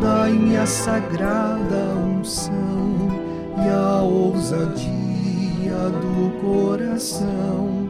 dai-me a sagrada unção e a ousadia do coração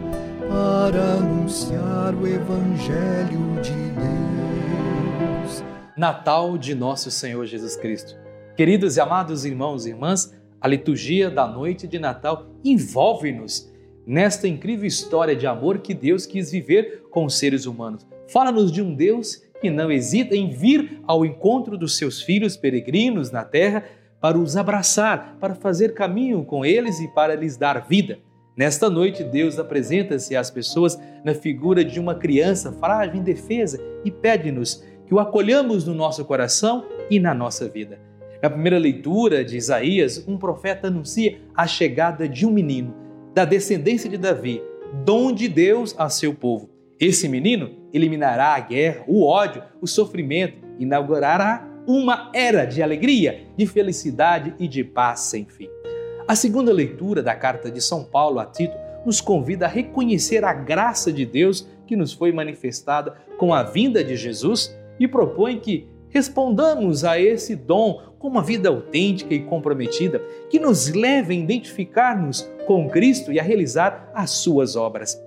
para anunciar o Evangelho de Deus. Natal de Nosso Senhor Jesus Cristo. Queridos e amados irmãos e irmãs, a liturgia da noite de Natal envolve-nos nesta incrível história de amor que Deus quis viver com os seres humanos. Fala-nos de um Deus que não hesita em vir ao encontro dos seus filhos peregrinos na terra para os abraçar, para fazer caminho com eles e para lhes dar vida. Nesta noite, Deus apresenta-se às pessoas na figura de uma criança frágil, indefesa e pede-nos que o acolhamos no nosso coração e na nossa vida. Na primeira leitura de Isaías, um profeta anuncia a chegada de um menino, da descendência de Davi, dom de Deus a seu povo. Esse menino eliminará a guerra, o ódio, o sofrimento, inaugurará uma era de alegria, de felicidade e de paz sem fim. A segunda leitura da carta de São Paulo a Tito nos convida a reconhecer a graça de Deus que nos foi manifestada com a vinda de Jesus e propõe que respondamos a esse dom com uma vida autêntica e comprometida que nos leve a identificar-nos com Cristo e a realizar as suas obras.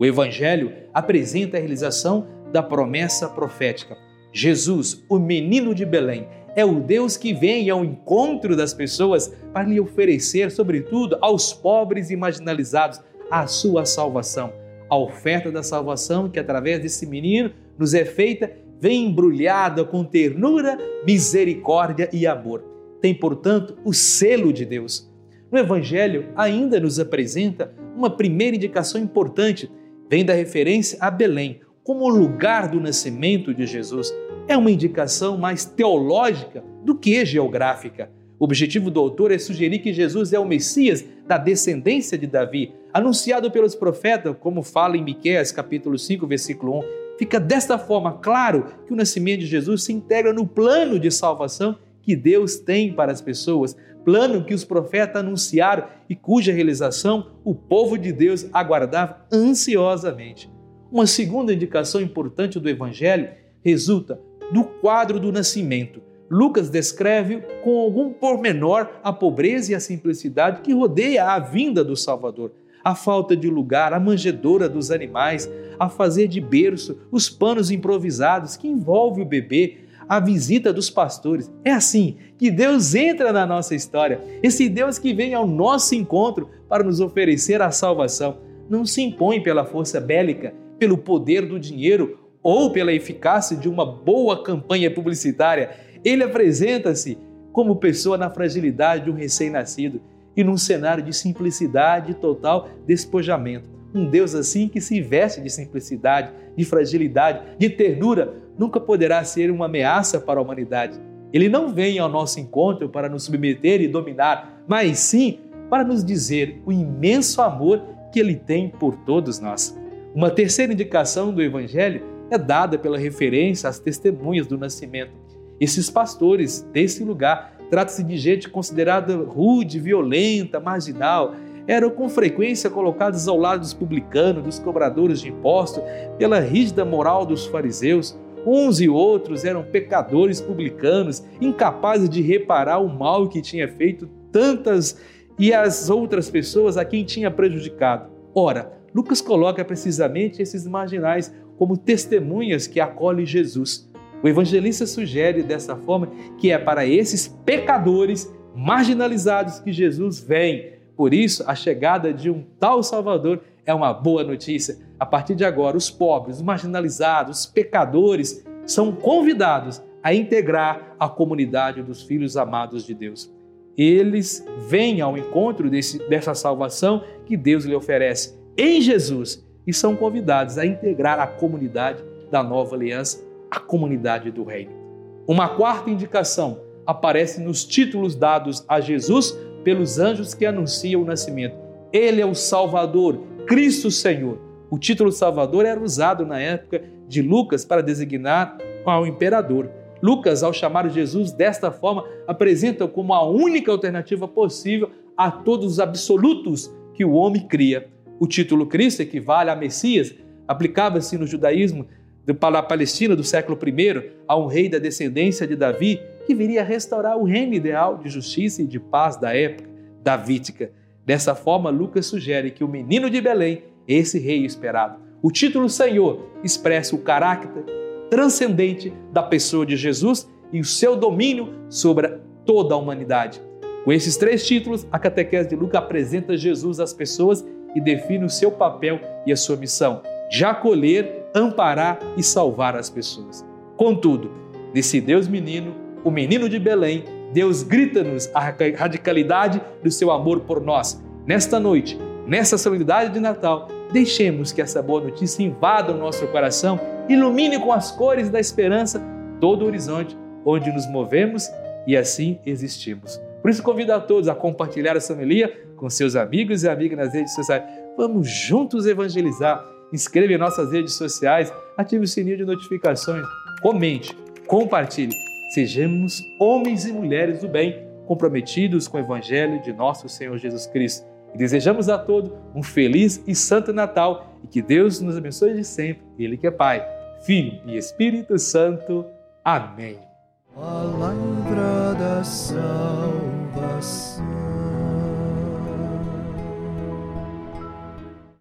O Evangelho apresenta a realização da promessa profética Jesus, o menino de Belém, é o Deus que vem ao encontro das pessoas para lhe oferecer, sobretudo aos pobres e marginalizados, a sua salvação. A oferta da salvação, que através desse menino nos é feita, vem embrulhada com ternura, misericórdia e amor. Tem, portanto, o selo de Deus. No Evangelho, ainda nos apresenta uma primeira indicação importante, vem da referência a Belém, como lugar do nascimento de Jesus é uma indicação mais teológica do que geográfica. O objetivo do autor é sugerir que Jesus é o Messias da descendência de Davi, anunciado pelos profetas, como fala em Miqueias capítulo 5, versículo 1. Fica desta forma claro que o nascimento de Jesus se integra no plano de salvação que Deus tem para as pessoas, plano que os profetas anunciaram e cuja realização o povo de Deus aguardava ansiosamente. Uma segunda indicação importante do Evangelho resulta do quadro do nascimento. Lucas descreve com algum pormenor a pobreza e a simplicidade que rodeia a vinda do Salvador, a falta de lugar, a manjedoura dos animais, a fazer de berço, os panos improvisados que envolve o bebê, a visita dos pastores. É assim que Deus entra na nossa história. Esse Deus que vem ao nosso encontro para nos oferecer a salvação não se impõe pela força bélica, pelo poder do dinheiro ou pela eficácia de uma boa campanha publicitária. Ele apresenta-se como pessoa na fragilidade de um recém-nascido e num cenário de simplicidade e total despojamento. Um Deus assim que se veste de simplicidade, de fragilidade, de ternura, nunca poderá ser uma ameaça para a humanidade. Ele não vem ao nosso encontro para nos submeter e dominar, mas sim para nos dizer o imenso amor que ele tem por todos nós. Uma terceira indicação do Evangelho é dada pela referência às testemunhas do nascimento. Esses pastores desse lugar trata-se de gente considerada rude, violenta, marginal, eram com frequência colocados ao lado dos publicanos, dos cobradores de impostos, pela rígida moral dos fariseus. Uns e outros eram pecadores publicanos, incapazes de reparar o mal que tinha feito tantas e as outras pessoas a quem tinha prejudicado. Ora, Lucas coloca precisamente esses marginais como testemunhas que acolhem Jesus. O evangelista sugere dessa forma que é para esses pecadores marginalizados que Jesus vem. Por isso, a chegada de um tal Salvador é uma boa notícia. A partir de agora, os pobres, os marginalizados, os pecadores são convidados a integrar a comunidade dos filhos amados de Deus. Eles vêm ao encontro desse, dessa salvação que Deus lhe oferece em Jesus e são convidados a integrar a comunidade da nova aliança, a comunidade do reino. Uma quarta indicação aparece nos títulos dados a Jesus pelos anjos que anunciam o nascimento. Ele é o Salvador, Cristo Senhor. O título Salvador era usado na época de Lucas para designar ao imperador. Lucas, ao chamar Jesus desta forma, apresenta como a única alternativa possível a todos os absolutos que o homem cria. O título Cristo equivale a Messias, aplicava-se no judaísmo para a Palestina do século I, a um rei da descendência de Davi que viria restaurar o reino ideal de justiça e de paz da época davídica. Dessa forma, Lucas sugere que o menino de Belém é esse rei esperado. O título Senhor expressa o caráter transcendente da pessoa de Jesus e o seu domínio sobre toda a humanidade. Com esses três títulos, a catequese de Lucas apresenta Jesus às pessoas e define o seu papel e a sua missão de acolher, amparar e salvar as pessoas. Contudo, desse Deus menino, o menino de Belém, Deus grita-nos a radicalidade do seu amor por nós. Nesta noite, nessa solenidade de Natal, deixemos que essa boa notícia invada o nosso coração, ilumine com as cores da esperança todo o horizonte onde nos movemos e assim existimos. Por isso, convido a todos a compartilhar essa homilia com seus amigos e amigas nas redes sociais. Vamos juntos evangelizar. Inscreva em nossas redes sociais, ative o sininho de notificações, comente, compartilhe. Sejamos homens e mulheres do bem, comprometidos com o Evangelho de nosso Senhor Jesus Cristo. E desejamos a todos um feliz e santo Natal e que Deus nos abençoe de sempre. Ele que é Pai, Filho e Espírito Santo. Amém. Palavra da salvação.